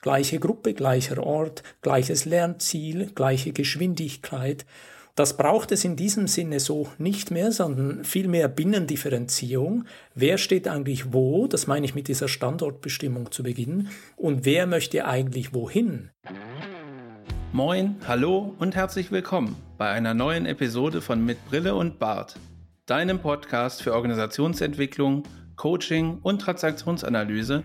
Gleiche Gruppe, gleicher Ort, gleiches Lernziel, gleiche Geschwindigkeit. Das braucht es in diesem Sinne so nicht mehr, sondern vielmehr Binnendifferenzierung. Wer steht eigentlich wo? Das meine ich mit dieser Standortbestimmung zu Beginn. Und wer möchte eigentlich wohin? Moin, hallo und herzlich willkommen bei einer neuen Episode von Mit Brille und Bart, deinem Podcast für Organisationsentwicklung, Coaching und Transaktionsanalyse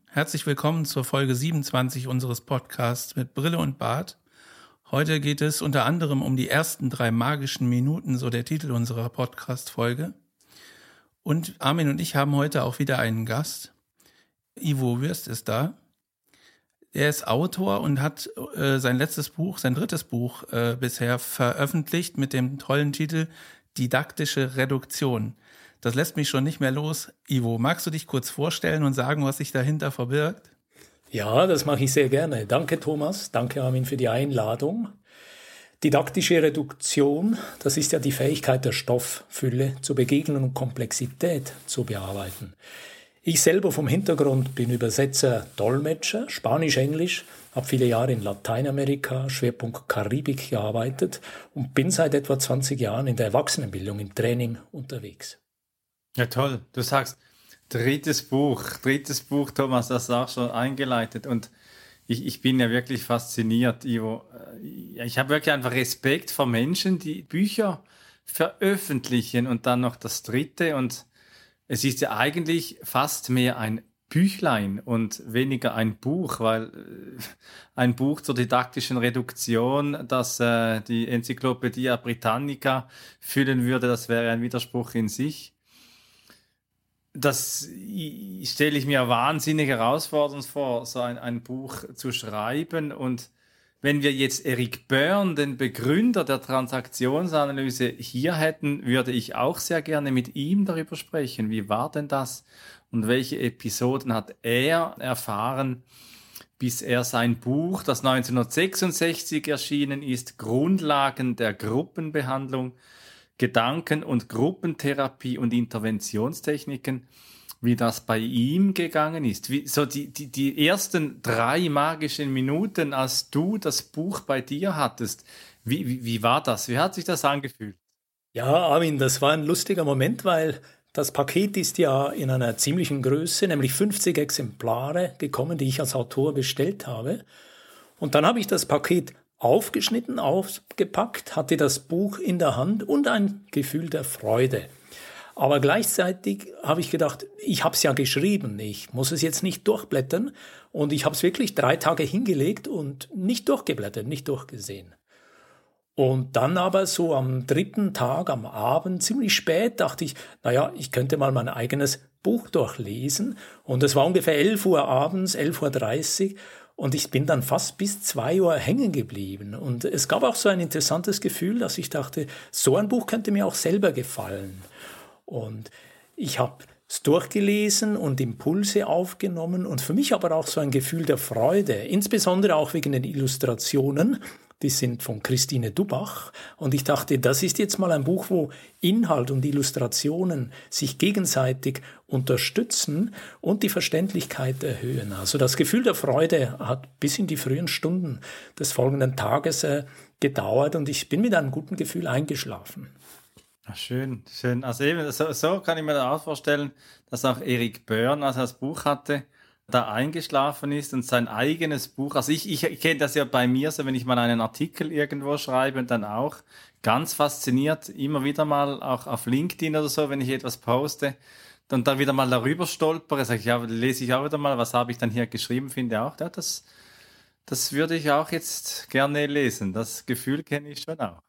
Herzlich willkommen zur Folge 27 unseres Podcasts mit Brille und Bart. Heute geht es unter anderem um die ersten drei magischen Minuten, so der Titel unserer Podcast-Folge. Und Armin und ich haben heute auch wieder einen Gast. Ivo Würst ist da. Er ist Autor und hat äh, sein letztes Buch, sein drittes Buch äh, bisher veröffentlicht mit dem tollen Titel Didaktische Reduktion. Das lässt mich schon nicht mehr los. Ivo, magst du dich kurz vorstellen und sagen, was sich dahinter verbirgt? Ja, das mache ich sehr gerne. Danke, Thomas. Danke, Armin, für die Einladung. Didaktische Reduktion, das ist ja die Fähigkeit der Stofffülle zu begegnen und Komplexität zu bearbeiten. Ich selber vom Hintergrund bin Übersetzer, Dolmetscher, Spanisch-Englisch, habe viele Jahre in Lateinamerika, Schwerpunkt Karibik gearbeitet und bin seit etwa 20 Jahren in der Erwachsenenbildung im Training unterwegs. Ja, toll. Du sagst, drittes Buch, drittes Buch, Thomas, das ist auch schon eingeleitet. Und ich, ich bin ja wirklich fasziniert, Ivo. Äh, ich habe wirklich einfach Respekt vor Menschen, die Bücher veröffentlichen und dann noch das dritte. Und es ist ja eigentlich fast mehr ein Büchlein und weniger ein Buch, weil äh, ein Buch zur didaktischen Reduktion, das äh, die Enzyklopädie Britannica füllen würde, das wäre ein Widerspruch in sich das stelle ich mir wahnsinnig herausfordernd vor, so ein, ein Buch zu schreiben. Und wenn wir jetzt Eric Byrne, den Begründer der Transaktionsanalyse, hier hätten, würde ich auch sehr gerne mit ihm darüber sprechen. Wie war denn das? Und welche Episoden hat er erfahren, bis er sein Buch, das 1966 erschienen ist, Grundlagen der Gruppenbehandlung, Gedanken- und Gruppentherapie und Interventionstechniken, wie das bei ihm gegangen ist. Wie, so die, die, die ersten drei magischen Minuten, als du das Buch bei dir hattest, wie, wie, wie war das? Wie hat sich das angefühlt? Ja, Armin, das war ein lustiger Moment, weil das Paket ist ja in einer ziemlichen Größe, nämlich 50 Exemplare gekommen, die ich als Autor bestellt habe. Und dann habe ich das Paket aufgeschnitten, aufgepackt, hatte das Buch in der Hand und ein Gefühl der Freude. Aber gleichzeitig habe ich gedacht, ich habe es ja geschrieben, ich muss es jetzt nicht durchblättern. Und ich habe es wirklich drei Tage hingelegt und nicht durchgeblättert, nicht durchgesehen. Und dann aber so am dritten Tag, am Abend, ziemlich spät, dachte ich, naja, ich könnte mal mein eigenes Buch durchlesen. Und es war ungefähr 11 Uhr abends, 11.30 Uhr. Und ich bin dann fast bis zwei Uhr hängen geblieben. Und es gab auch so ein interessantes Gefühl, dass ich dachte, so ein Buch könnte mir auch selber gefallen. Und ich habe es durchgelesen und Impulse aufgenommen und für mich aber auch so ein Gefühl der Freude, insbesondere auch wegen den Illustrationen, die sind von Christine Dubach. Und ich dachte, das ist jetzt mal ein Buch, wo Inhalt und Illustrationen sich gegenseitig unterstützen und die Verständlichkeit erhöhen. Also das Gefühl der Freude hat bis in die frühen Stunden des folgenden Tages äh, gedauert und ich bin mit einem guten Gefühl eingeschlafen. Schön, schön. Also eben, so, so kann ich mir auch vorstellen, dass auch Erik Börn, als er das Buch hatte, da eingeschlafen ist und sein eigenes Buch, also ich, ich kenne das ja bei mir so, wenn ich mal einen Artikel irgendwo schreibe, dann auch ganz fasziniert, immer wieder mal auch auf LinkedIn oder so, wenn ich etwas poste, dann da wieder mal darüber stolpere, sage ich, ja, lese ich auch wieder mal, was habe ich dann hier geschrieben, finde auch, ja, das, das würde ich auch jetzt gerne lesen. Das Gefühl kenne ich schon auch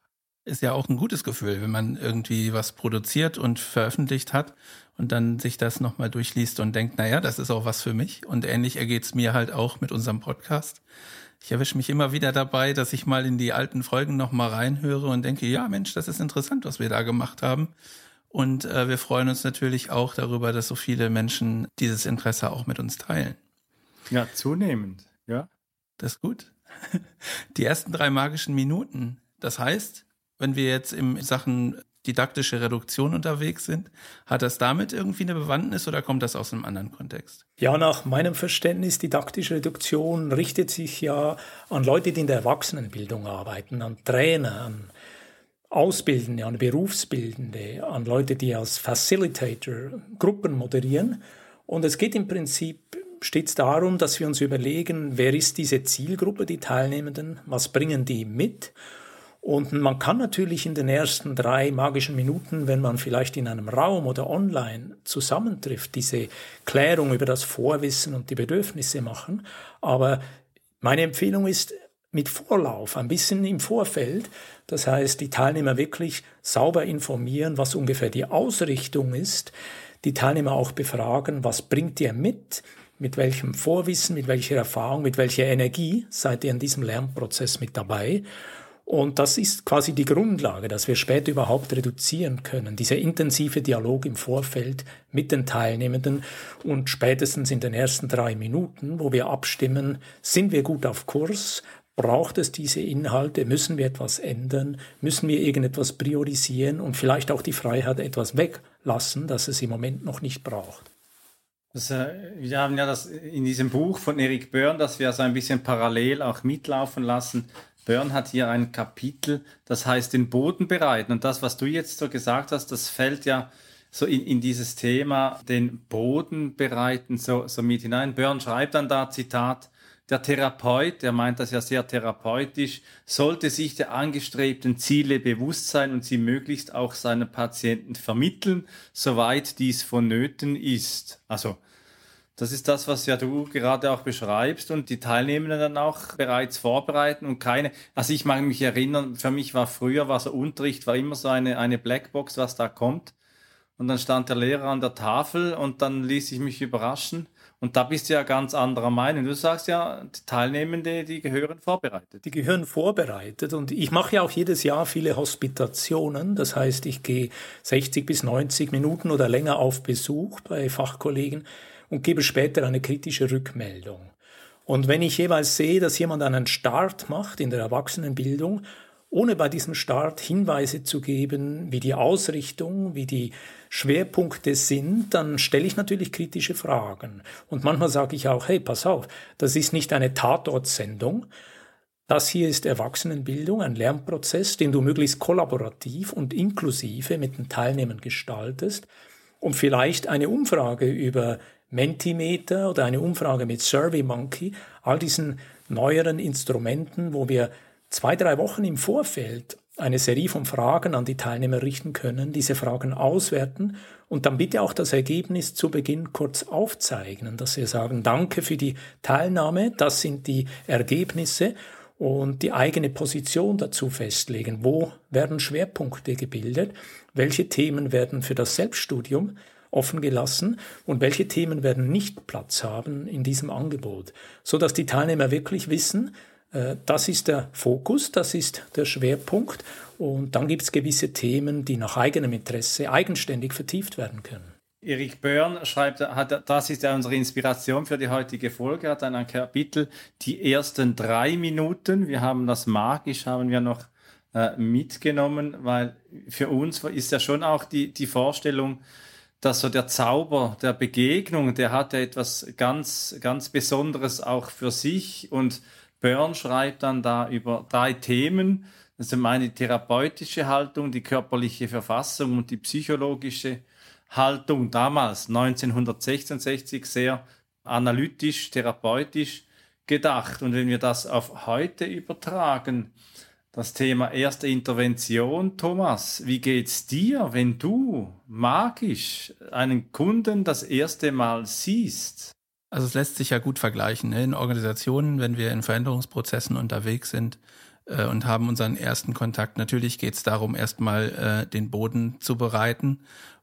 ist ja auch ein gutes Gefühl, wenn man irgendwie was produziert und veröffentlicht hat und dann sich das nochmal durchliest und denkt, naja, das ist auch was für mich. Und ähnlich ergeht es mir halt auch mit unserem Podcast. Ich erwische mich immer wieder dabei, dass ich mal in die alten Folgen nochmal reinhöre und denke, ja Mensch, das ist interessant, was wir da gemacht haben. Und äh, wir freuen uns natürlich auch darüber, dass so viele Menschen dieses Interesse auch mit uns teilen. Ja, zunehmend, ja. Das ist gut. Die ersten drei magischen Minuten. Das heißt, wenn wir jetzt in Sachen didaktische Reduktion unterwegs sind. Hat das damit irgendwie eine Bewandtnis oder kommt das aus einem anderen Kontext? Ja, nach meinem Verständnis, didaktische Reduktion richtet sich ja an Leute, die in der Erwachsenenbildung arbeiten, an Trainer, an Ausbildende, an Berufsbildende, an Leute, die als Facilitator Gruppen moderieren. Und es geht im Prinzip stets darum, dass wir uns überlegen, wer ist diese Zielgruppe, die Teilnehmenden, was bringen die mit und man kann natürlich in den ersten drei magischen Minuten, wenn man vielleicht in einem Raum oder online zusammentrifft, diese Klärung über das Vorwissen und die Bedürfnisse machen. Aber meine Empfehlung ist, mit Vorlauf, ein bisschen im Vorfeld. Das heißt, die Teilnehmer wirklich sauber informieren, was ungefähr die Ausrichtung ist. Die Teilnehmer auch befragen, was bringt ihr mit? Mit welchem Vorwissen, mit welcher Erfahrung, mit welcher Energie seid ihr in diesem Lernprozess mit dabei? Und das ist quasi die Grundlage, dass wir später überhaupt reduzieren können. Dieser intensive Dialog im Vorfeld mit den Teilnehmenden und spätestens in den ersten drei Minuten, wo wir abstimmen, sind wir gut auf Kurs, braucht es diese Inhalte, müssen wir etwas ändern, müssen wir irgendetwas priorisieren und vielleicht auch die Freiheit etwas weglassen, das es im Moment noch nicht braucht. Das, äh, wir haben ja das in diesem Buch von Erik Börn, das wir so ein bisschen parallel auch mitlaufen lassen, Börn hat hier ein Kapitel, das heißt den Boden bereiten. Und das, was du jetzt so gesagt hast, das fällt ja so in, in dieses Thema, den Boden bereiten, so, so mit hinein. Börn schreibt dann da, Zitat, der Therapeut, der meint das ja sehr therapeutisch, sollte sich der angestrebten Ziele bewusst sein und sie möglichst auch seinen Patienten vermitteln, soweit dies vonnöten ist. Also, das ist das, was ja du gerade auch beschreibst und die Teilnehmenden dann auch bereits vorbereiten und keine, also ich mag mich erinnern, für mich war früher, war so Unterricht, war immer so eine, eine Blackbox, was da kommt. Und dann stand der Lehrer an der Tafel und dann ließ ich mich überraschen. Und da bist du ja ganz anderer Meinung. Du sagst ja, die Teilnehmende, die gehören vorbereitet. Die gehören vorbereitet. Und ich mache ja auch jedes Jahr viele Hospitationen. Das heißt, ich gehe 60 bis 90 Minuten oder länger auf Besuch bei Fachkollegen und gebe später eine kritische Rückmeldung. Und wenn ich jeweils sehe, dass jemand einen Start macht in der Erwachsenenbildung, ohne bei diesem Start Hinweise zu geben, wie die Ausrichtung, wie die Schwerpunkte sind, dann stelle ich natürlich kritische Fragen. Und manchmal sage ich auch, hey, pass auf, das ist nicht eine Tatortsendung. Das hier ist Erwachsenenbildung, ein Lernprozess, den du möglichst kollaborativ und inklusive mit den Teilnehmern gestaltest. Und vielleicht eine Umfrage über Mentimeter oder eine Umfrage mit SurveyMonkey, all diesen neueren Instrumenten, wo wir zwei, drei Wochen im Vorfeld eine Serie von Fragen an die Teilnehmer richten können, diese Fragen auswerten und dann bitte auch das Ergebnis zu Beginn kurz aufzeichnen, dass wir sagen, danke für die Teilnahme, das sind die Ergebnisse und die eigene Position dazu festlegen. Wo werden Schwerpunkte gebildet? Welche Themen werden für das Selbststudium offen gelassen und welche Themen werden nicht Platz haben in diesem Angebot, so dass die Teilnehmer wirklich wissen, äh, das ist der Fokus, das ist der Schwerpunkt und dann gibt es gewisse Themen, die nach eigenem Interesse eigenständig vertieft werden können. Erik Börn schreibt, hat, das ist ja unsere Inspiration für die heutige Folge, hat dann ein Kapitel, die ersten drei Minuten, wir haben das magisch, haben wir noch äh, mitgenommen, weil für uns ist ja schon auch die, die Vorstellung, dass so der Zauber der Begegnung, der hat ja etwas ganz, ganz Besonderes auch für sich. Und Byrne schreibt dann da über drei Themen. Das ist meine therapeutische Haltung, die körperliche Verfassung und die psychologische Haltung. Damals, 1966, sehr analytisch, therapeutisch gedacht. Und wenn wir das auf heute übertragen, das Thema erste Intervention. Thomas, wie geht's dir, wenn du magisch einen Kunden das erste Mal siehst? Also es lässt sich ja gut vergleichen. Ne? In Organisationen, wenn wir in Veränderungsprozessen unterwegs sind äh, und haben unseren ersten Kontakt, natürlich geht es darum, erstmal äh, den Boden zu bereiten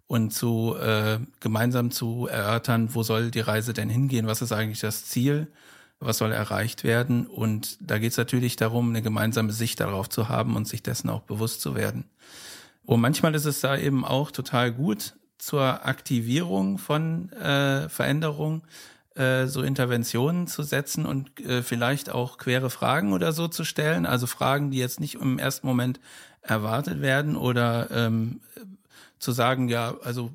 und zu äh, gemeinsam zu erörtern, wo soll die Reise denn hingehen, was ist eigentlich das Ziel was soll erreicht werden. Und da geht es natürlich darum, eine gemeinsame Sicht darauf zu haben und sich dessen auch bewusst zu werden. Und manchmal ist es da eben auch total gut zur Aktivierung von äh, Veränderungen, äh, so Interventionen zu setzen und äh, vielleicht auch quere Fragen oder so zu stellen. Also Fragen, die jetzt nicht im ersten Moment erwartet werden oder ähm, zu sagen, ja, also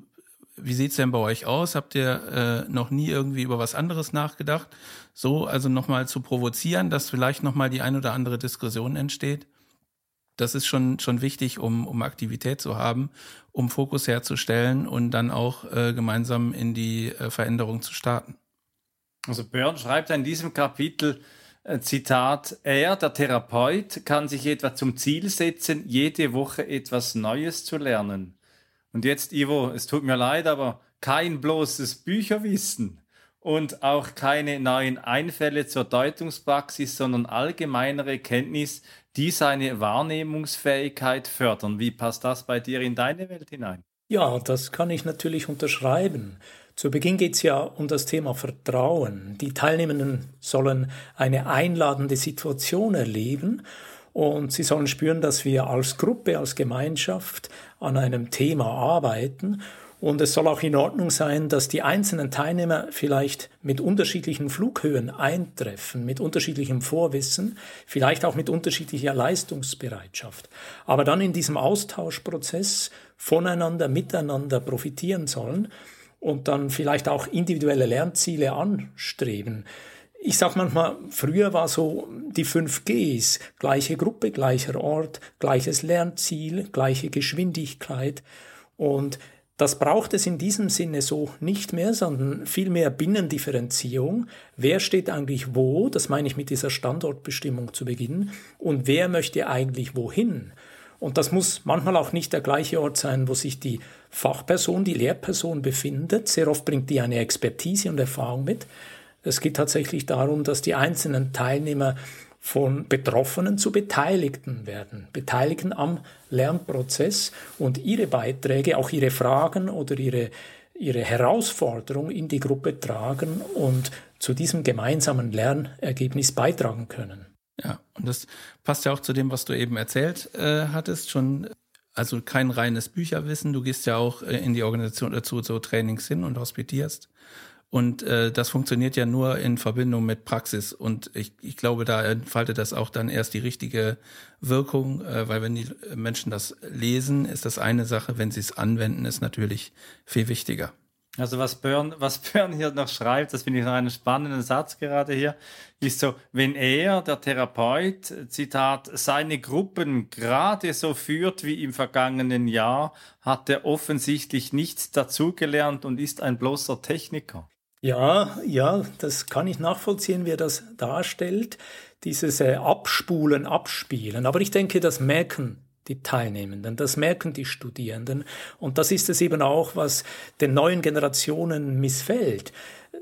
wie sieht's denn bei euch aus? Habt ihr äh, noch nie irgendwie über was anderes nachgedacht? So, also nochmal zu provozieren, dass vielleicht nochmal die ein oder andere Diskussion entsteht. Das ist schon, schon wichtig, um, um Aktivität zu haben, um Fokus herzustellen und dann auch äh, gemeinsam in die äh, Veränderung zu starten. Also Björn schreibt in diesem Kapitel, äh, Zitat, er, der Therapeut, kann sich etwa zum Ziel setzen, jede Woche etwas Neues zu lernen. Und jetzt, Ivo, es tut mir leid, aber kein bloßes Bücherwissen und auch keine neuen Einfälle zur Deutungspraxis, sondern allgemeinere Kenntnis, die seine Wahrnehmungsfähigkeit fördern. Wie passt das bei dir in deine Welt hinein? Ja, das kann ich natürlich unterschreiben. Zu Beginn geht es ja um das Thema Vertrauen. Die Teilnehmenden sollen eine einladende Situation erleben und sie sollen spüren, dass wir als Gruppe, als Gemeinschaft an einem Thema arbeiten. Und es soll auch in Ordnung sein, dass die einzelnen Teilnehmer vielleicht mit unterschiedlichen Flughöhen eintreffen, mit unterschiedlichem Vorwissen, vielleicht auch mit unterschiedlicher Leistungsbereitschaft. Aber dann in diesem Austauschprozess voneinander, miteinander profitieren sollen und dann vielleicht auch individuelle Lernziele anstreben. Ich sage manchmal, früher war so die 5 Gs, gleiche Gruppe, gleicher Ort, gleiches Lernziel, gleiche Geschwindigkeit. Und das braucht es in diesem Sinne so nicht mehr, sondern vielmehr Binnendifferenzierung. Wer steht eigentlich wo? Das meine ich mit dieser Standortbestimmung zu Beginn. Und wer möchte eigentlich wohin? Und das muss manchmal auch nicht der gleiche Ort sein, wo sich die Fachperson, die Lehrperson befindet. Sehr oft bringt die eine Expertise und Erfahrung mit. Es geht tatsächlich darum, dass die einzelnen Teilnehmer von Betroffenen zu Beteiligten werden, Beteiligten am Lernprozess und ihre Beiträge, auch ihre Fragen oder ihre, ihre Herausforderung in die Gruppe tragen und zu diesem gemeinsamen Lernergebnis beitragen können. Ja, und das passt ja auch zu dem, was du eben erzählt äh, hattest, schon also kein reines Bücherwissen. Du gehst ja auch äh, in die Organisation dazu so Trainings hin und hospitierst. Und äh, das funktioniert ja nur in Verbindung mit Praxis. Und ich, ich glaube, da entfaltet das auch dann erst die richtige Wirkung, äh, weil wenn die Menschen das lesen, ist das eine Sache. Wenn sie es anwenden, ist natürlich viel wichtiger. Also was Björn, was Björn hier noch schreibt, das finde ich noch einen spannenden Satz gerade hier, ist so, wenn er, der Therapeut, Zitat, seine Gruppen gerade so führt wie im vergangenen Jahr, hat er offensichtlich nichts dazugelernt und ist ein bloßer Techniker. Ja, ja, das kann ich nachvollziehen, wie er das darstellt, dieses äh, Abspulen, Abspielen. Aber ich denke, das merken die Teilnehmenden, das merken die Studierenden. Und das ist es eben auch, was den neuen Generationen missfällt.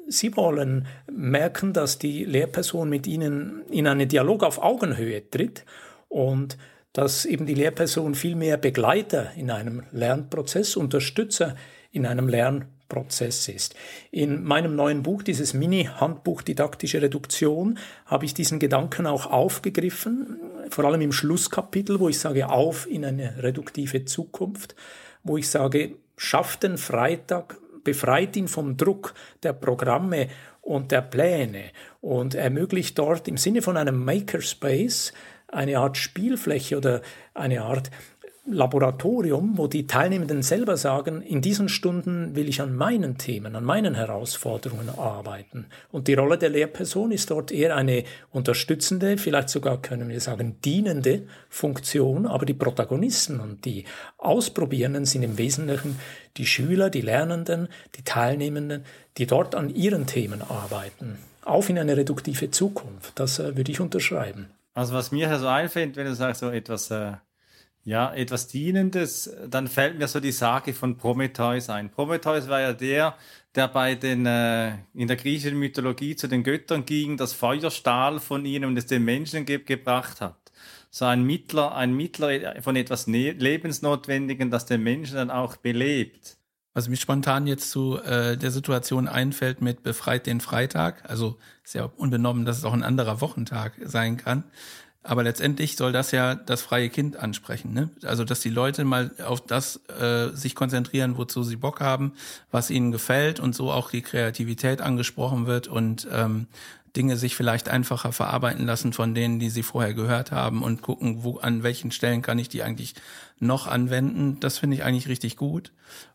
Sie wollen merken, dass die Lehrperson mit ihnen in einen Dialog auf Augenhöhe tritt und dass eben die Lehrperson viel mehr Begleiter in einem Lernprozess, Unterstützer in einem Lernprozess Prozess ist. In meinem neuen Buch, dieses Mini-Handbuch Didaktische Reduktion, habe ich diesen Gedanken auch aufgegriffen, vor allem im Schlusskapitel, wo ich sage, auf in eine reduktive Zukunft, wo ich sage, schafft den Freitag, befreit ihn vom Druck der Programme und der Pläne und ermöglicht dort im Sinne von einem Makerspace eine Art Spielfläche oder eine Art Laboratorium, wo die Teilnehmenden selber sagen, in diesen Stunden will ich an meinen Themen, an meinen Herausforderungen arbeiten. Und die Rolle der Lehrperson ist dort eher eine unterstützende, vielleicht sogar können wir sagen dienende Funktion, aber die Protagonisten und die Ausprobierenden sind im Wesentlichen die Schüler, die Lernenden, die Teilnehmenden, die dort an ihren Themen arbeiten. Auf in eine reduktive Zukunft, das äh, würde ich unterschreiben. Also was mir so einfällt, wenn du sagst, so etwas äh ja, etwas Dienendes, dann fällt mir so die Sage von Prometheus ein. Prometheus war ja der, der bei den, äh, in der griechischen Mythologie zu den Göttern ging, das Feuer stahl von ihnen und es den Menschen ge gebracht hat. So ein Mittler, ein Mittler von etwas ne Lebensnotwendigen, das den Menschen dann auch belebt. Was mir spontan jetzt zu äh, der Situation einfällt mit befreit den Freitag, also ist ja unbenommen, dass es auch ein anderer Wochentag sein kann. Aber letztendlich soll das ja das freie Kind ansprechen. Ne? Also dass die Leute mal auf das äh, sich konzentrieren, wozu sie Bock haben, was ihnen gefällt und so auch die Kreativität angesprochen wird und ähm, Dinge sich vielleicht einfacher verarbeiten lassen von denen, die sie vorher gehört haben und gucken, wo an welchen Stellen kann ich die eigentlich noch anwenden. Das finde ich eigentlich richtig gut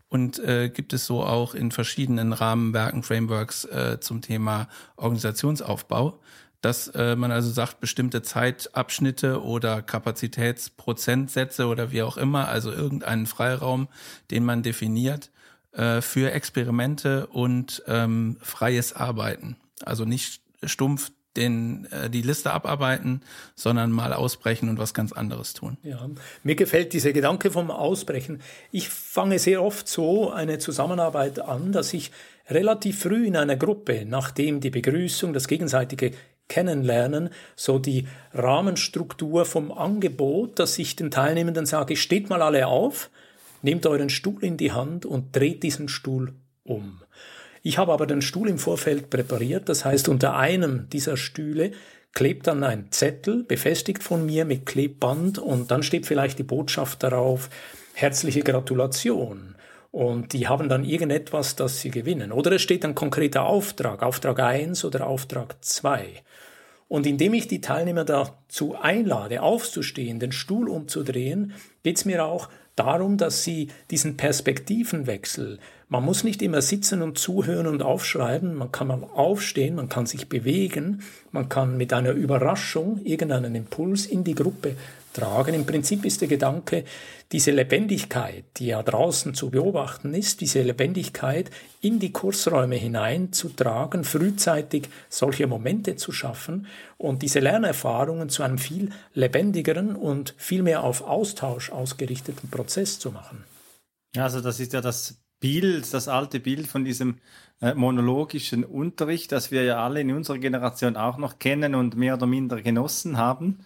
und äh, gibt es so auch in verschiedenen Rahmenwerken, Frameworks äh, zum Thema Organisationsaufbau dass äh, man also sagt, bestimmte Zeitabschnitte oder Kapazitätsprozentsätze oder wie auch immer, also irgendeinen Freiraum, den man definiert äh, für Experimente und ähm, freies Arbeiten. Also nicht stumpf den, äh, die Liste abarbeiten, sondern mal ausbrechen und was ganz anderes tun. Ja, mir gefällt dieser Gedanke vom Ausbrechen. Ich fange sehr oft so eine Zusammenarbeit an, dass ich relativ früh in einer Gruppe, nachdem die Begrüßung, das gegenseitige kennenlernen, so die Rahmenstruktur vom Angebot, dass ich den Teilnehmenden sage, steht mal alle auf, nehmt euren Stuhl in die Hand und dreht diesen Stuhl um. Ich habe aber den Stuhl im Vorfeld präpariert, das heißt unter einem dieser Stühle klebt dann ein Zettel, befestigt von mir mit Klebband und dann steht vielleicht die Botschaft darauf, herzliche Gratulation. Und die haben dann irgendetwas, das sie gewinnen. Oder es steht ein konkreter Auftrag, Auftrag 1 oder Auftrag 2. Und indem ich die Teilnehmer dazu einlade, aufzustehen, den Stuhl umzudrehen, geht es mir auch darum, dass sie diesen Perspektivenwechsel, man muss nicht immer sitzen und zuhören und aufschreiben, man kann mal aufstehen, man kann sich bewegen, man kann mit einer Überraschung irgendeinen Impuls in die Gruppe tragen. Im Prinzip ist der Gedanke, diese Lebendigkeit, die ja draußen zu beobachten ist, diese Lebendigkeit in die Kursräume hineinzutragen, frühzeitig solche Momente zu schaffen und diese Lernerfahrungen zu einem viel lebendigeren und viel mehr auf Austausch ausgerichteten Prozess zu machen. Also das ist ja das Bild, das alte Bild von diesem äh, monologischen Unterricht, das wir ja alle in unserer Generation auch noch kennen und mehr oder minder genossen haben.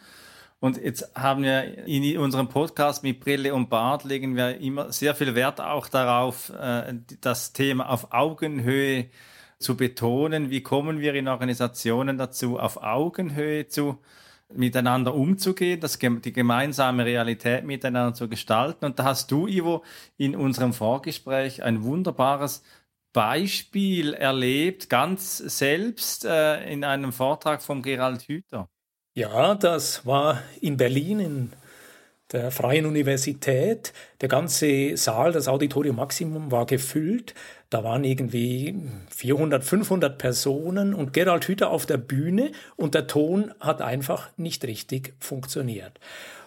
Und jetzt haben wir in unserem Podcast mit Brille und Bart legen wir immer sehr viel Wert auch darauf, äh, das Thema auf Augenhöhe zu betonen. Wie kommen wir in Organisationen dazu, auf Augenhöhe zu miteinander umzugehen, das, die gemeinsame Realität miteinander zu gestalten. Und da hast du, Ivo, in unserem Vorgespräch ein wunderbares Beispiel erlebt, ganz selbst äh, in einem Vortrag von Gerald Hüther. Ja, das war in Berlin in der Freien Universität. Der ganze Saal, das Auditorium Maximum war gefüllt. Da waren irgendwie 400, 500 Personen und Gerald Hüther auf der Bühne und der Ton hat einfach nicht richtig funktioniert.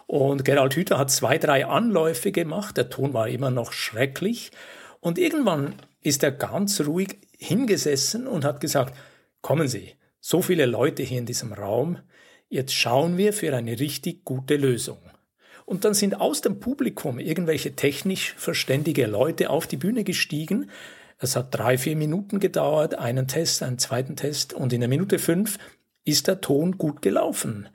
Und Gerald Hüther hat zwei, drei Anläufe gemacht. Der Ton war immer noch schrecklich. Und irgendwann ist er ganz ruhig hingesessen und hat gesagt, kommen Sie, so viele Leute hier in diesem Raum, Jetzt schauen wir für eine richtig gute Lösung. Und dann sind aus dem Publikum irgendwelche technisch verständige Leute auf die Bühne gestiegen. Es hat drei, vier Minuten gedauert, einen Test, einen zweiten Test und in der Minute fünf ist der Ton gut gelaufen.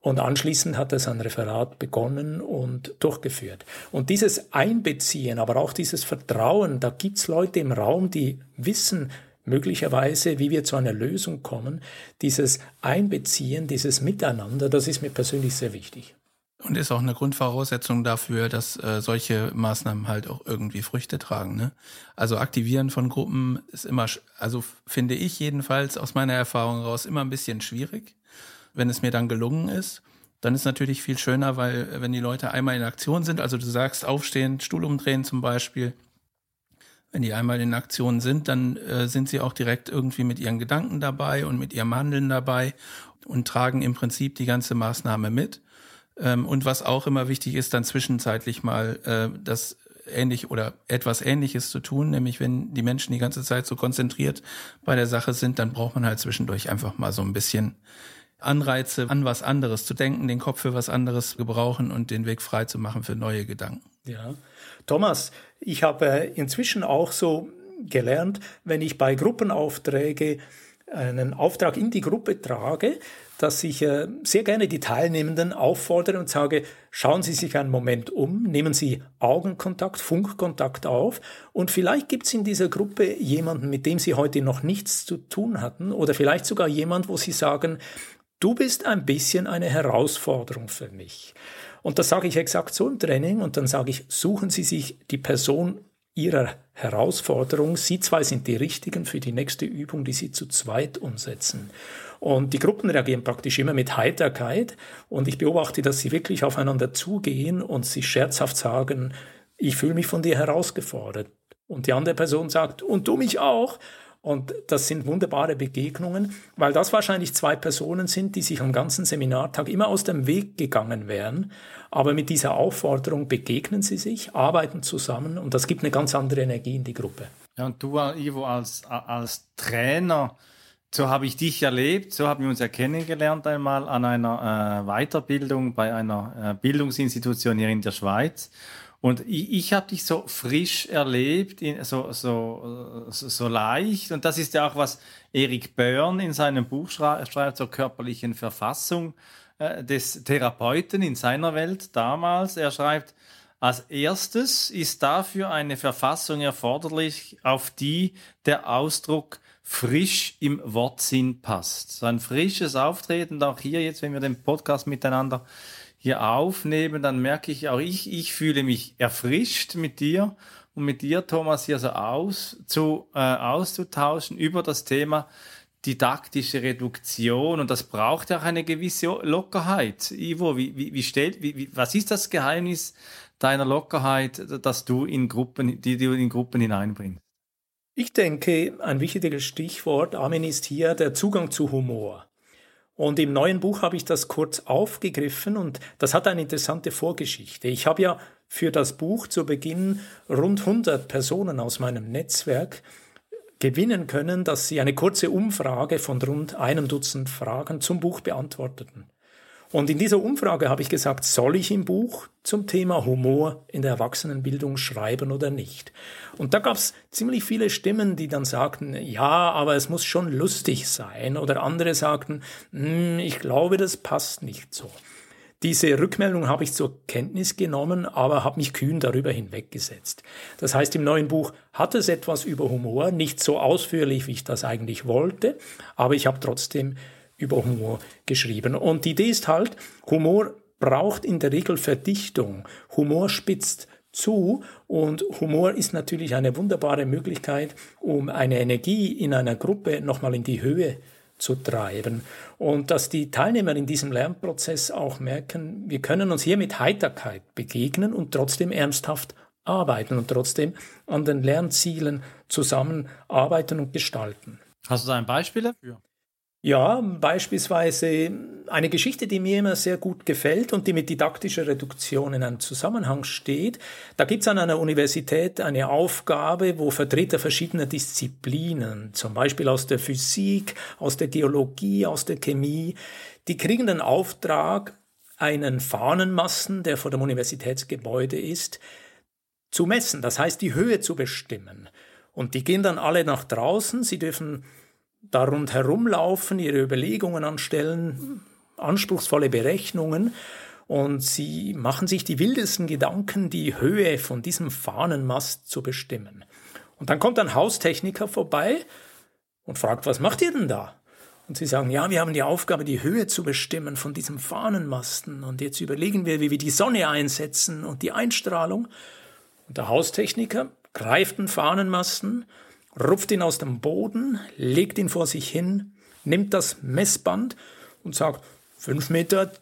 Und anschließend hat er sein Referat begonnen und durchgeführt. Und dieses Einbeziehen, aber auch dieses Vertrauen, da gibt's Leute im Raum, die wissen, möglicherweise, wie wir zu einer Lösung kommen, dieses Einbeziehen, dieses Miteinander, das ist mir persönlich sehr wichtig. Und ist auch eine Grundvoraussetzung dafür, dass äh, solche Maßnahmen halt auch irgendwie Früchte tragen. Ne? Also aktivieren von Gruppen ist immer, also finde ich jedenfalls aus meiner Erfahrung heraus immer ein bisschen schwierig. Wenn es mir dann gelungen ist, dann ist natürlich viel schöner, weil wenn die Leute einmal in Aktion sind, also du sagst aufstehen, Stuhl umdrehen zum Beispiel, wenn die einmal in Aktion sind, dann äh, sind sie auch direkt irgendwie mit ihren Gedanken dabei und mit ihrem Handeln dabei und tragen im Prinzip die ganze Maßnahme mit. Ähm, und was auch immer wichtig ist, dann zwischenzeitlich mal äh, das ähnlich oder etwas Ähnliches zu tun, nämlich wenn die Menschen die ganze Zeit so konzentriert bei der Sache sind, dann braucht man halt zwischendurch einfach mal so ein bisschen Anreize, an was anderes zu denken, den Kopf für was anderes gebrauchen und den Weg frei zu machen für neue Gedanken. Ja. Thomas, ich habe inzwischen auch so gelernt, wenn ich bei Gruppenaufträge einen Auftrag in die Gruppe trage, dass ich äh, sehr gerne die Teilnehmenden auffordere und sage, schauen Sie sich einen Moment um, nehmen Sie Augenkontakt, Funkkontakt auf und vielleicht gibt es in dieser Gruppe jemanden, mit dem Sie heute noch nichts zu tun hatten oder vielleicht sogar jemand, wo Sie sagen, du bist ein bisschen eine Herausforderung für mich. Und das sage ich exakt so im Training und dann sage ich, suchen Sie sich die Person Ihrer Herausforderung. Sie zwei sind die richtigen für die nächste Übung, die Sie zu zweit umsetzen. Und die Gruppen reagieren praktisch immer mit Heiterkeit. Und ich beobachte, dass sie wirklich aufeinander zugehen und sich scherzhaft sagen, ich fühle mich von dir herausgefordert. Und die andere Person sagt, und du mich auch. Und das sind wunderbare Begegnungen, weil das wahrscheinlich zwei Personen sind, die sich am ganzen Seminartag immer aus dem Weg gegangen wären. Aber mit dieser Aufforderung begegnen sie sich, arbeiten zusammen und das gibt eine ganz andere Energie in die Gruppe. Ja, und du, Ivo, als, als Trainer, so habe ich dich erlebt, so haben wir uns ja kennengelernt einmal an einer äh, Weiterbildung bei einer äh, Bildungsinstitution hier in der Schweiz. Und ich, ich habe dich so frisch erlebt, so, so, so, so leicht. Und das ist ja auch, was Erik Börn in seinem Buch schreibt zur körperlichen Verfassung äh, des Therapeuten in seiner Welt damals. Er schreibt, als erstes ist dafür eine Verfassung erforderlich, auf die der Ausdruck frisch im Wortsinn passt. So ein frisches Auftreten, auch hier jetzt, wenn wir den Podcast miteinander hier aufnehmen, dann merke ich auch, ich, ich fühle mich erfrischt mit dir und mit dir, Thomas, hier so aus, zu, äh, auszutauschen über das Thema didaktische Reduktion und das braucht ja auch eine gewisse Lockerheit. Ivo, wie, wie, wie stellt, wie, wie, was ist das Geheimnis deiner Lockerheit, dass du in Gruppen, die du in Gruppen hineinbringst? Ich denke, ein wichtiges Stichwort, Armin, ist hier der Zugang zu Humor. Und im neuen Buch habe ich das kurz aufgegriffen und das hat eine interessante Vorgeschichte. Ich habe ja für das Buch zu Beginn rund 100 Personen aus meinem Netzwerk gewinnen können, dass sie eine kurze Umfrage von rund einem Dutzend Fragen zum Buch beantworteten. Und in dieser Umfrage habe ich gesagt, soll ich im Buch zum Thema Humor in der Erwachsenenbildung schreiben oder nicht? Und da gab es ziemlich viele Stimmen, die dann sagten, ja, aber es muss schon lustig sein. Oder andere sagten, hm, ich glaube, das passt nicht so. Diese Rückmeldung habe ich zur Kenntnis genommen, aber habe mich kühn darüber hinweggesetzt. Das heißt, im neuen Buch hat es etwas über Humor, nicht so ausführlich, wie ich das eigentlich wollte, aber ich habe trotzdem über Humor geschrieben. Und die Idee ist halt, Humor braucht in der Regel Verdichtung. Humor spitzt zu und Humor ist natürlich eine wunderbare Möglichkeit, um eine Energie in einer Gruppe nochmal in die Höhe zu treiben. Und dass die Teilnehmer in diesem Lernprozess auch merken, wir können uns hier mit Heiterkeit begegnen und trotzdem ernsthaft arbeiten und trotzdem an den Lernzielen zusammenarbeiten und gestalten. Hast du da ein Beispiel dafür? Ja, beispielsweise eine Geschichte, die mir immer sehr gut gefällt und die mit didaktischer Reduktion in einem Zusammenhang steht. Da gibt es an einer Universität eine Aufgabe, wo Vertreter verschiedener Disziplinen, zum Beispiel aus der Physik, aus der Geologie, aus der Chemie, die kriegen den Auftrag, einen Fahnenmassen, der vor dem Universitätsgebäude ist, zu messen, das heißt die Höhe zu bestimmen. Und die gehen dann alle nach draußen, sie dürfen da rundherum laufen, ihre Überlegungen anstellen, anspruchsvolle Berechnungen und sie machen sich die wildesten Gedanken, die Höhe von diesem Fahnenmast zu bestimmen. Und dann kommt ein Haustechniker vorbei und fragt, was macht ihr denn da? Und sie sagen, ja, wir haben die Aufgabe, die Höhe zu bestimmen von diesem Fahnenmasten. Und jetzt überlegen wir, wie wir die Sonne einsetzen und die Einstrahlung. Und der Haustechniker greift den Fahnenmasten rupft ihn aus dem Boden, legt ihn vor sich hin, nimmt das Messband und sagt 5,72 Meter.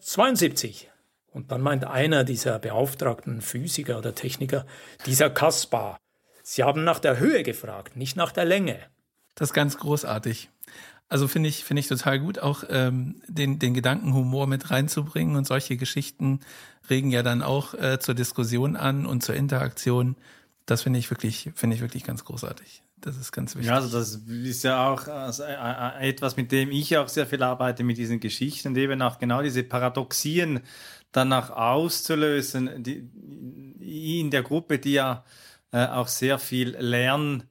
Und dann meint einer dieser beauftragten Physiker oder Techniker, dieser Kaspar, Sie haben nach der Höhe gefragt, nicht nach der Länge. Das ist ganz großartig. Also finde ich, finde ich total gut, auch ähm, den, den Gedanken Humor mit reinzubringen und solche Geschichten regen ja dann auch äh, zur Diskussion an und zur Interaktion. Das finde ich wirklich, finde ich wirklich ganz großartig. Das ist ganz wichtig. Ja, also das ist ja auch also äh, äh, etwas, mit dem ich auch sehr viel arbeite, mit diesen Geschichten und eben auch genau diese Paradoxien danach auszulösen, die in der Gruppe, die ja äh, auch sehr viel Lern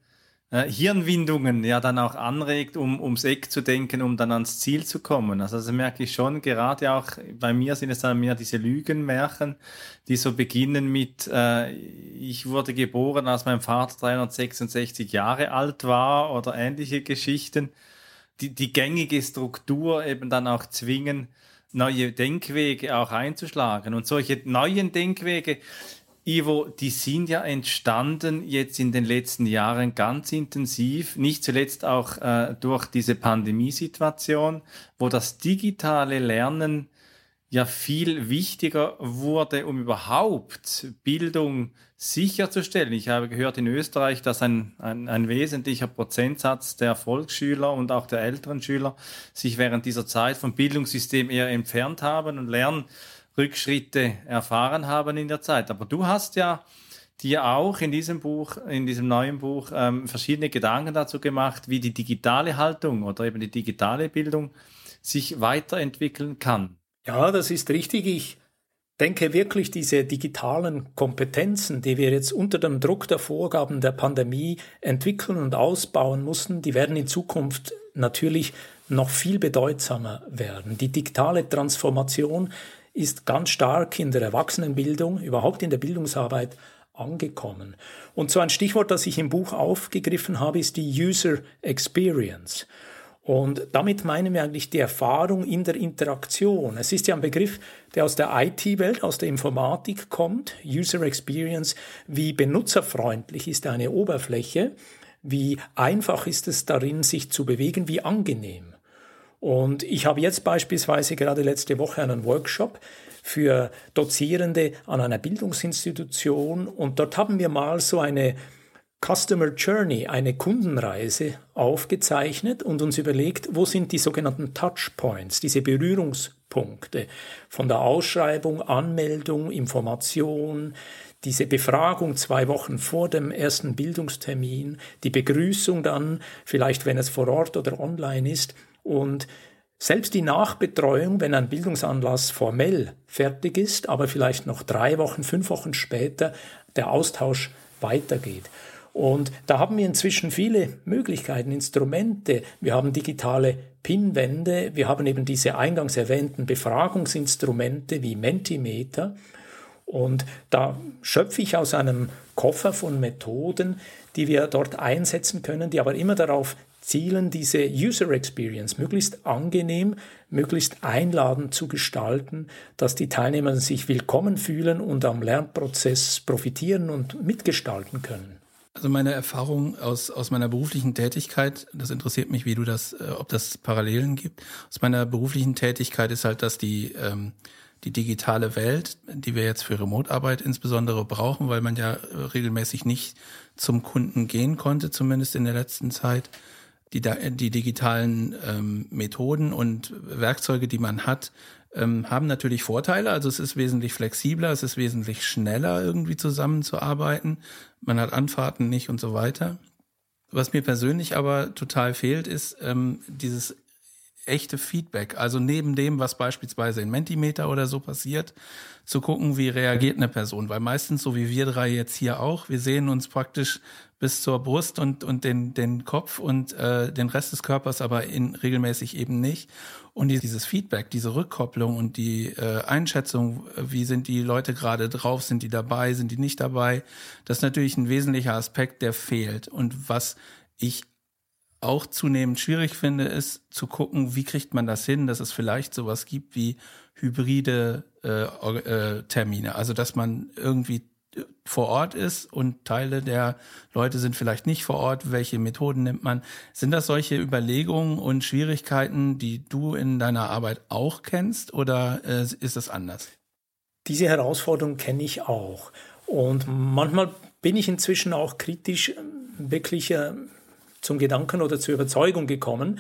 äh, Hirnwindungen ja dann auch anregt, um ums Eck zu denken, um dann ans Ziel zu kommen. Also das merke ich schon, gerade auch bei mir sind es dann mehr diese Lügenmärchen, die so beginnen mit, äh, ich wurde geboren, als mein Vater 366 Jahre alt war oder ähnliche Geschichten, die, die gängige Struktur eben dann auch zwingen, neue Denkwege auch einzuschlagen. Und solche neuen Denkwege, Ivo, die sind ja entstanden jetzt in den letzten Jahren ganz intensiv, nicht zuletzt auch äh, durch diese Pandemiesituation, wo das digitale Lernen ja viel wichtiger wurde, um überhaupt Bildung sicherzustellen. Ich habe gehört in Österreich, dass ein, ein, ein wesentlicher Prozentsatz der Volksschüler und auch der älteren Schüler sich während dieser Zeit vom Bildungssystem eher entfernt haben und lernen Rückschritte erfahren haben in der Zeit. Aber du hast ja dir auch in diesem Buch, in diesem neuen Buch, ähm, verschiedene Gedanken dazu gemacht, wie die digitale Haltung oder eben die digitale Bildung sich weiterentwickeln kann. Ja, das ist richtig. Ich denke wirklich, diese digitalen Kompetenzen, die wir jetzt unter dem Druck der Vorgaben der Pandemie entwickeln und ausbauen mussten, die werden in Zukunft natürlich noch viel bedeutsamer werden. Die digitale Transformation ist ganz stark in der Erwachsenenbildung, überhaupt in der Bildungsarbeit angekommen. Und so ein Stichwort, das ich im Buch aufgegriffen habe, ist die User Experience. Und damit meinen wir eigentlich die Erfahrung in der Interaktion. Es ist ja ein Begriff, der aus der IT-Welt, aus der Informatik kommt. User Experience, wie benutzerfreundlich ist eine Oberfläche, wie einfach ist es darin, sich zu bewegen, wie angenehm. Und ich habe jetzt beispielsweise gerade letzte Woche einen Workshop für Dozierende an einer Bildungsinstitution. Und dort haben wir mal so eine Customer Journey, eine Kundenreise aufgezeichnet und uns überlegt, wo sind die sogenannten Touchpoints, diese Berührungspunkte von der Ausschreibung, Anmeldung, Information, diese Befragung zwei Wochen vor dem ersten Bildungstermin, die Begrüßung dann, vielleicht wenn es vor Ort oder online ist, und selbst die Nachbetreuung, wenn ein Bildungsanlass formell fertig ist, aber vielleicht noch drei Wochen, fünf Wochen später der Austausch weitergeht. Und da haben wir inzwischen viele Möglichkeiten, Instrumente. Wir haben digitale Pinwände, wir haben eben diese eingangs erwähnten Befragungsinstrumente wie Mentimeter. Und da schöpfe ich aus einem Koffer von Methoden, die wir dort einsetzen können, die aber immer darauf zielen, diese User Experience möglichst angenehm, möglichst einladend zu gestalten, dass die Teilnehmer sich willkommen fühlen und am Lernprozess profitieren und mitgestalten können. Also meine Erfahrung aus, aus meiner beruflichen Tätigkeit, das interessiert mich, wie du das, äh, ob das Parallelen gibt. Aus meiner beruflichen Tätigkeit ist halt, dass die, ähm, die digitale Welt, die wir jetzt für Remote-Arbeit insbesondere brauchen, weil man ja regelmäßig nicht zum Kunden gehen konnte, zumindest in der letzten Zeit, die, die digitalen ähm, Methoden und Werkzeuge, die man hat, ähm, haben natürlich Vorteile. Also es ist wesentlich flexibler, es ist wesentlich schneller irgendwie zusammenzuarbeiten. Man hat Anfahrten nicht und so weiter. Was mir persönlich aber total fehlt, ist ähm, dieses echte Feedback. Also neben dem, was beispielsweise in Mentimeter oder so passiert, zu gucken, wie reagiert eine Person. Weil meistens, so wie wir drei jetzt hier auch, wir sehen uns praktisch bis zur Brust und, und den, den Kopf und äh, den Rest des Körpers aber in, regelmäßig eben nicht. Und dieses Feedback, diese Rückkopplung und die äh, Einschätzung, wie sind die Leute gerade drauf, sind die dabei, sind die nicht dabei, das ist natürlich ein wesentlicher Aspekt, der fehlt. Und was ich auch zunehmend schwierig finde, ist zu gucken, wie kriegt man das hin, dass es vielleicht sowas gibt wie hybride äh, äh, Termine. Also dass man irgendwie vor Ort ist und Teile der Leute sind vielleicht nicht vor Ort. Welche Methoden nimmt man? Sind das solche Überlegungen und Schwierigkeiten, die du in deiner Arbeit auch kennst oder äh, ist es anders? Diese Herausforderung kenne ich auch. Und manchmal bin ich inzwischen auch kritisch wirklich äh, zum Gedanken oder zur Überzeugung gekommen,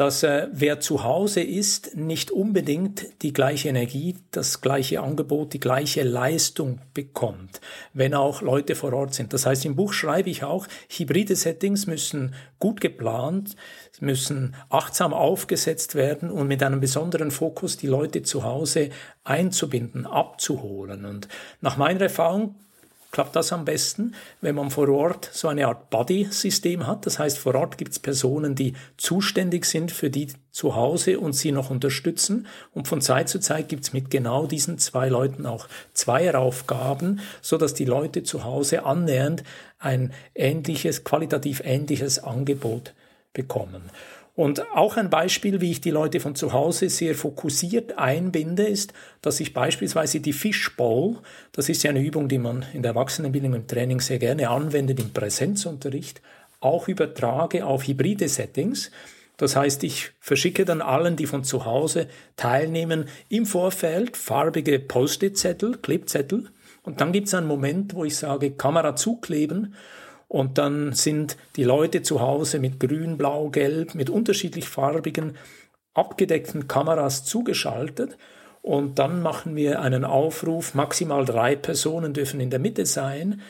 dass äh, wer zu Hause ist, nicht unbedingt die gleiche Energie, das gleiche Angebot, die gleiche Leistung bekommt, wenn auch Leute vor Ort sind. Das heißt, im Buch schreibe ich auch, hybride Settings müssen gut geplant, müssen achtsam aufgesetzt werden und mit einem besonderen Fokus die Leute zu Hause einzubinden, abzuholen. Und nach meiner Erfahrung klappt das am besten, wenn man vor Ort so eine Art Buddy-System hat. Das heißt, vor Ort gibt es Personen, die zuständig sind für die zu Hause und sie noch unterstützen. Und von Zeit zu Zeit gibt es mit genau diesen zwei Leuten auch Zweieraufgaben, so dass die Leute zu Hause annähernd ein ähnliches, qualitativ ähnliches Angebot bekommen. Und auch ein Beispiel, wie ich die Leute von zu Hause sehr fokussiert einbinde, ist, dass ich beispielsweise die Fishbowl, das ist ja eine Übung, die man in der Erwachsenenbildung im Training sehr gerne anwendet im Präsenzunterricht, auch übertrage auf hybride Settings. Das heißt, ich verschicke dann allen, die von zu Hause teilnehmen, im Vorfeld farbige Post-it-Zettel, Klebzettel. Und dann gibt es einen Moment, wo ich sage, Kamera zukleben und dann sind die Leute zu Hause mit grün, blau, gelb, mit unterschiedlich farbigen, abgedeckten Kameras zugeschaltet. Und dann machen wir einen Aufruf, maximal drei Personen dürfen in der Mitte sein.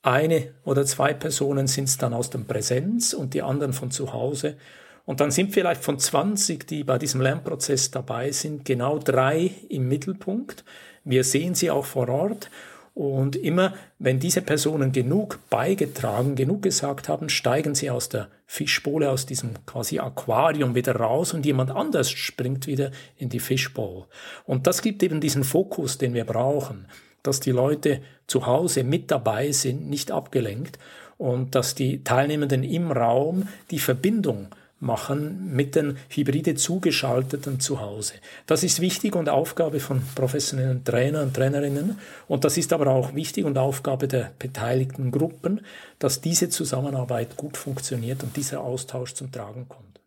Eine oder zwei Personen sind es dann aus dem Präsenz und die anderen von zu Hause. Und dann sind vielleicht von 20, die bei diesem Lernprozess dabei sind, genau drei im Mittelpunkt. Wir sehen sie auch vor Ort und immer, wenn diese Personen genug beigetragen, genug gesagt haben, steigen sie aus der Fischbowle, aus diesem quasi Aquarium wieder raus und jemand anders springt wieder in die Fischbowl. Und das gibt eben diesen Fokus, den wir brauchen, dass die Leute zu Hause mit dabei sind, nicht abgelenkt und dass die Teilnehmenden im Raum die Verbindung machen mit den hybride zugeschalteten zu Hause. Das ist wichtig und Aufgabe von professionellen Trainern und Trainerinnen und das ist aber auch wichtig und Aufgabe der beteiligten Gruppen, dass diese Zusammenarbeit gut funktioniert und dieser Austausch zum Tragen kommt.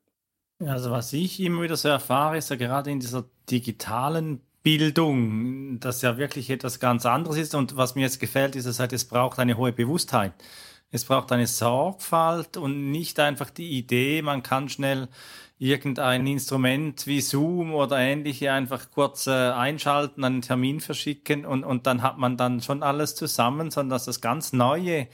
Also was ich immer wieder so erfahre, ist ja gerade in dieser digitalen Bildung, dass ja wirklich etwas ganz anderes ist und was mir jetzt gefällt, ist, dass es braucht eine hohe Bewusstheit. Es braucht eine Sorgfalt und nicht einfach die Idee, man kann schnell irgendein Instrument wie Zoom oder ähnliche einfach kurz äh, einschalten, einen Termin verschicken und, und dann hat man dann schon alles zusammen, sondern dass das ganz neue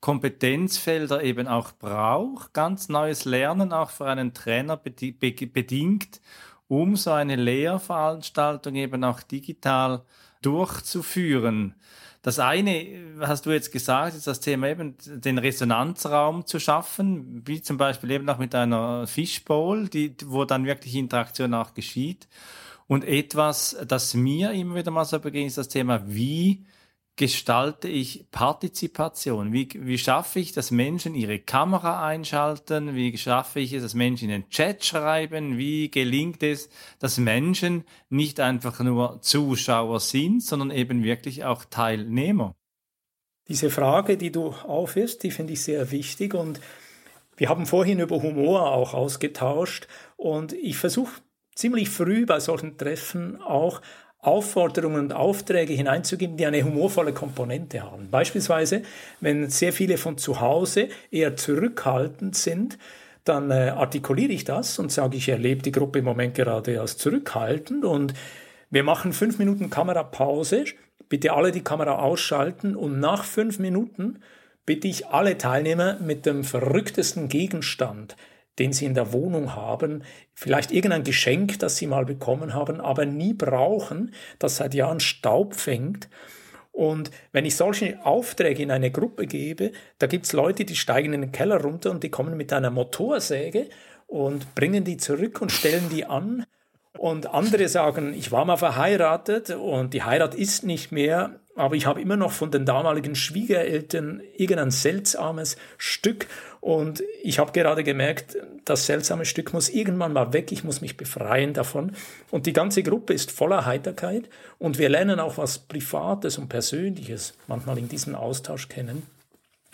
Kompetenzfelder eben auch braucht, ganz neues Lernen auch für einen Trainer bedingt, um so eine Lehrveranstaltung eben auch digital durchzuführen. Das eine, hast du jetzt gesagt, ist das Thema eben, den Resonanzraum zu schaffen, wie zum Beispiel eben auch mit einer Fishbowl, die, wo dann wirklich Interaktion auch geschieht. Und etwas, das mir immer wieder mal so begegnet, ist das Thema, wie gestalte ich Partizipation? Wie, wie schaffe ich, dass Menschen ihre Kamera einschalten? Wie schaffe ich es, dass Menschen in den Chat schreiben? Wie gelingt es, dass Menschen nicht einfach nur Zuschauer sind, sondern eben wirklich auch Teilnehmer? Diese Frage, die du aufwirfst, die finde ich sehr wichtig und wir haben vorhin über Humor auch ausgetauscht und ich versuche ziemlich früh bei solchen Treffen auch Aufforderungen und Aufträge hineinzugeben, die eine humorvolle Komponente haben. Beispielsweise, wenn sehr viele von zu Hause eher zurückhaltend sind, dann äh, artikuliere ich das und sage, ich erlebe die Gruppe im Moment gerade als zurückhaltend und wir machen fünf Minuten Kamerapause. Bitte alle die Kamera ausschalten und nach fünf Minuten bitte ich alle Teilnehmer mit dem verrücktesten Gegenstand den sie in der Wohnung haben, vielleicht irgendein Geschenk, das sie mal bekommen haben, aber nie brauchen, das seit Jahren Staub fängt. Und wenn ich solche Aufträge in eine Gruppe gebe, da gibt es Leute, die steigen in den Keller runter und die kommen mit einer Motorsäge und bringen die zurück und stellen die an. Und andere sagen, ich war mal verheiratet und die Heirat ist nicht mehr, aber ich habe immer noch von den damaligen Schwiegereltern irgendein seltsames Stück und ich habe gerade gemerkt, das seltsame Stück muss irgendwann mal weg, ich muss mich befreien davon. Und die ganze Gruppe ist voller Heiterkeit und wir lernen auch was Privates und Persönliches manchmal in diesem Austausch kennen.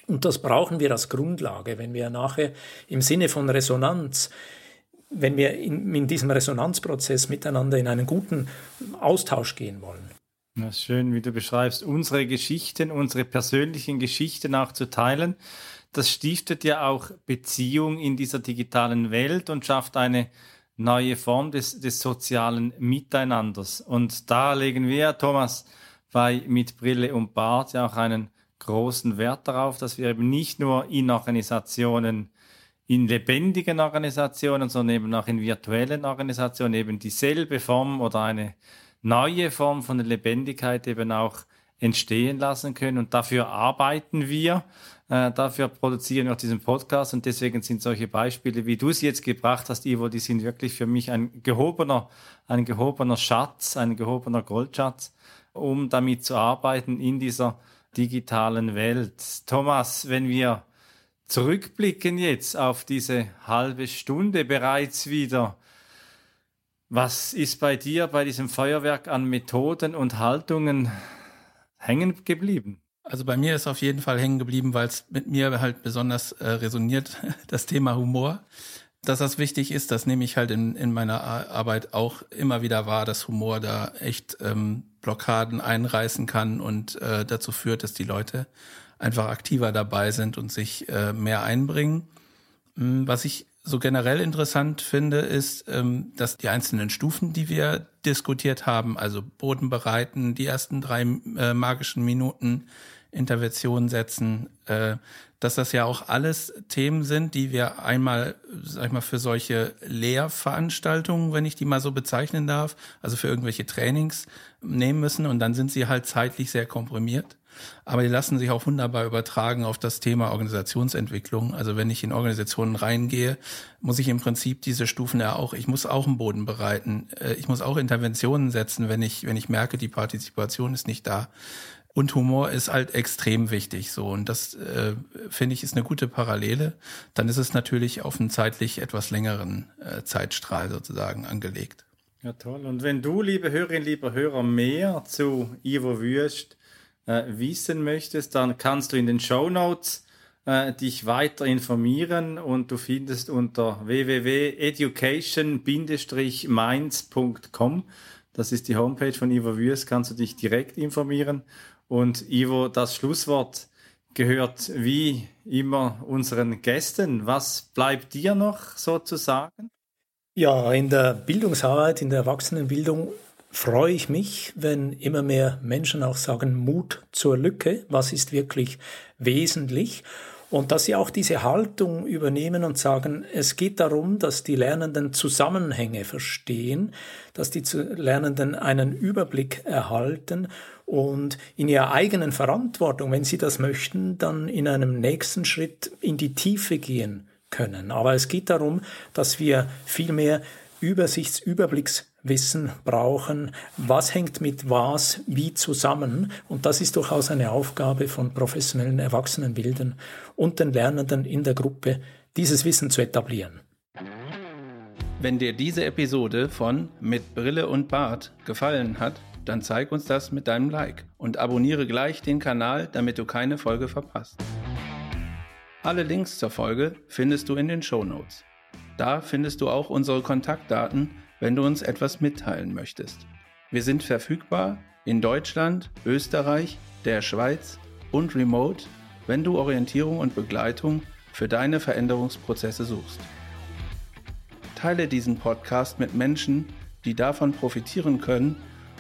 Und das brauchen wir als Grundlage, wenn wir nachher im Sinne von Resonanz wenn wir in, in diesem Resonanzprozess miteinander in einen guten Austausch gehen wollen. Das ist schön, wie du beschreibst, unsere Geschichten, unsere persönlichen Geschichten auch zu teilen das stiftet ja auch Beziehung in dieser digitalen Welt und schafft eine neue Form des, des sozialen Miteinanders. Und da legen wir, Thomas, bei mit Brille und Bart ja auch einen großen Wert darauf, dass wir eben nicht nur in Organisationen, in lebendigen Organisationen, sondern eben auch in virtuellen Organisationen eben dieselbe Form oder eine neue Form von Lebendigkeit eben auch entstehen lassen können. Und dafür arbeiten wir. Äh, dafür produzieren wir auch diesen Podcast und deswegen sind solche Beispiele, wie du es jetzt gebracht hast, Ivo, die sind wirklich für mich ein gehobener, ein gehobener Schatz, ein gehobener Goldschatz, um damit zu arbeiten in dieser digitalen Welt. Thomas, wenn wir zurückblicken jetzt auf diese halbe Stunde bereits wieder, was ist bei dir bei diesem Feuerwerk an Methoden und Haltungen hängen geblieben? Also bei mir ist auf jeden Fall hängen geblieben, weil es mit mir halt besonders äh, resoniert, das Thema Humor. Dass das wichtig ist, das nehme ich halt in, in meiner Arbeit auch immer wieder wahr, dass Humor da echt ähm, Blockaden einreißen kann und äh, dazu führt, dass die Leute einfach aktiver dabei sind und sich äh, mehr einbringen. Hm, was ich so generell interessant finde, ist, ähm, dass die einzelnen Stufen, die wir diskutiert haben, also Boden bereiten, die ersten drei äh, magischen Minuten, Intervention setzen, äh, dass das ja auch alles Themen sind, die wir einmal, sag ich mal, für solche Lehrveranstaltungen, wenn ich die mal so bezeichnen darf, also für irgendwelche Trainings nehmen müssen und dann sind sie halt zeitlich sehr komprimiert. Aber die lassen sich auch wunderbar übertragen auf das Thema Organisationsentwicklung. Also wenn ich in Organisationen reingehe, muss ich im Prinzip diese Stufen ja auch, ich muss auch einen Boden bereiten. Äh, ich muss auch Interventionen setzen, wenn ich, wenn ich merke, die Partizipation ist nicht da. Und Humor ist halt extrem wichtig so. Und das äh, finde ich ist eine gute Parallele. Dann ist es natürlich auf einen zeitlich etwas längeren äh, Zeitstrahl sozusagen angelegt. Ja, toll. Und wenn du, liebe Hörerinnen, lieber Hörer, mehr zu Ivo Würst äh, wissen möchtest, dann kannst du in den Show Notes äh, dich weiter informieren und du findest unter www.education-minds.com, das ist die Homepage von Ivo Würst, kannst du dich direkt informieren und Ivo, das Schlusswort gehört wie immer unseren Gästen. Was bleibt dir noch so zu sagen? Ja, in der Bildungsarbeit, in der Erwachsenenbildung freue ich mich, wenn immer mehr Menschen auch sagen, Mut zur Lücke, was ist wirklich wesentlich. Und dass sie auch diese Haltung übernehmen und sagen, es geht darum, dass die Lernenden Zusammenhänge verstehen, dass die Lernenden einen Überblick erhalten und in ihrer eigenen Verantwortung, wenn sie das möchten, dann in einem nächsten Schritt in die Tiefe gehen können. Aber es geht darum, dass wir viel mehr Übersichts-, Überblickswissen brauchen, was hängt mit was wie zusammen. Und das ist durchaus eine Aufgabe von professionellen Erwachsenenbildern und den Lernenden in der Gruppe, dieses Wissen zu etablieren. Wenn dir diese Episode von Mit Brille und Bart gefallen hat, dann zeig uns das mit deinem Like und abonniere gleich den Kanal, damit du keine Folge verpasst. Alle Links zur Folge findest du in den Show Notes. Da findest du auch unsere Kontaktdaten, wenn du uns etwas mitteilen möchtest. Wir sind verfügbar in Deutschland, Österreich, der Schweiz und remote, wenn du Orientierung und Begleitung für deine Veränderungsprozesse suchst. Teile diesen Podcast mit Menschen, die davon profitieren können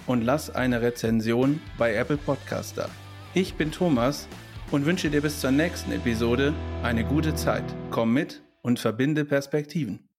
und lass eine Rezension bei Apple Podcast da. Ich bin Thomas und wünsche dir bis zur nächsten Episode eine gute Zeit. Komm mit und verbinde Perspektiven.